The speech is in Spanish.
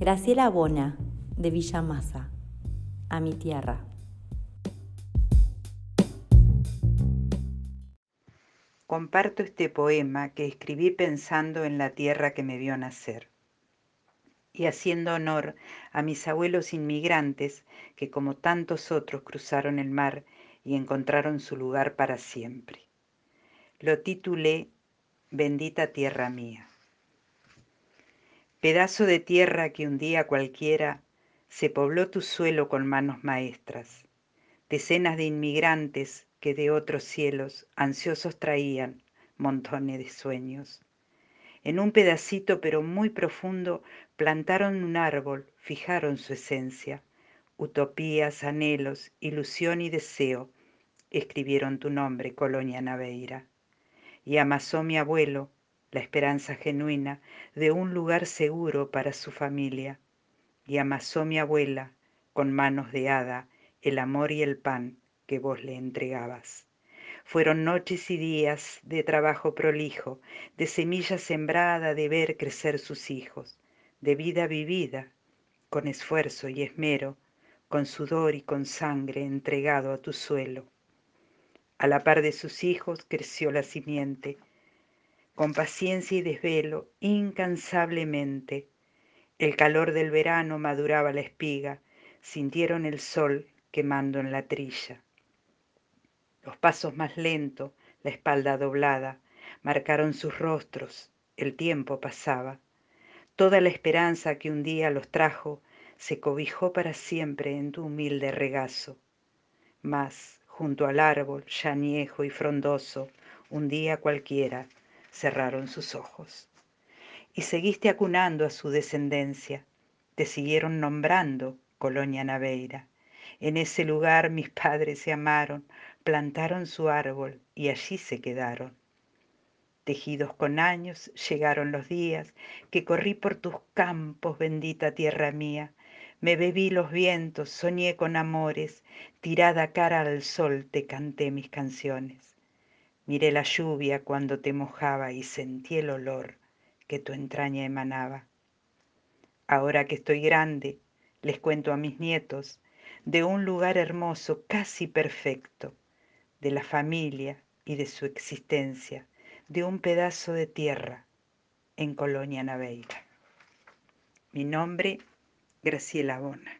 Graciela Bona, de Villa Masa, a mi tierra. Comparto este poema que escribí pensando en la tierra que me vio nacer y haciendo honor a mis abuelos inmigrantes que como tantos otros cruzaron el mar y encontraron su lugar para siempre. Lo titulé Bendita tierra mía pedazo de tierra que un día cualquiera se pobló tu suelo con manos maestras, decenas de inmigrantes que de otros cielos ansiosos traían montones de sueños. En un pedacito pero muy profundo plantaron un árbol, fijaron su esencia, utopías, anhelos, ilusión y deseo, escribieron tu nombre, Colonia Naveira. Y amasó mi abuelo, la esperanza genuina de un lugar seguro para su familia, y amasó mi abuela con manos de hada el amor y el pan que vos le entregabas. Fueron noches y días de trabajo prolijo, de semilla sembrada, de ver crecer sus hijos, de vida vivida, con esfuerzo y esmero, con sudor y con sangre entregado a tu suelo. A la par de sus hijos creció la simiente, con paciencia y desvelo, incansablemente. El calor del verano maduraba la espiga, sintieron el sol quemando en la trilla. Los pasos más lentos, la espalda doblada, marcaron sus rostros, el tiempo pasaba. Toda la esperanza que un día los trajo se cobijó para siempre en tu humilde regazo. Mas, junto al árbol, ya añejo y frondoso, un día cualquiera, cerraron sus ojos. Y seguiste acunando a su descendencia, te siguieron nombrando Colonia Naveira. En ese lugar mis padres se amaron, plantaron su árbol y allí se quedaron. Tejidos con años llegaron los días que corrí por tus campos, bendita tierra mía. Me bebí los vientos, soñé con amores, tirada cara al sol te canté mis canciones. Miré la lluvia cuando te mojaba y sentí el olor que tu entraña emanaba. Ahora que estoy grande, les cuento a mis nietos de un lugar hermoso, casi perfecto, de la familia y de su existencia, de un pedazo de tierra en Colonia Naveira. Mi nombre, Graciela Bona.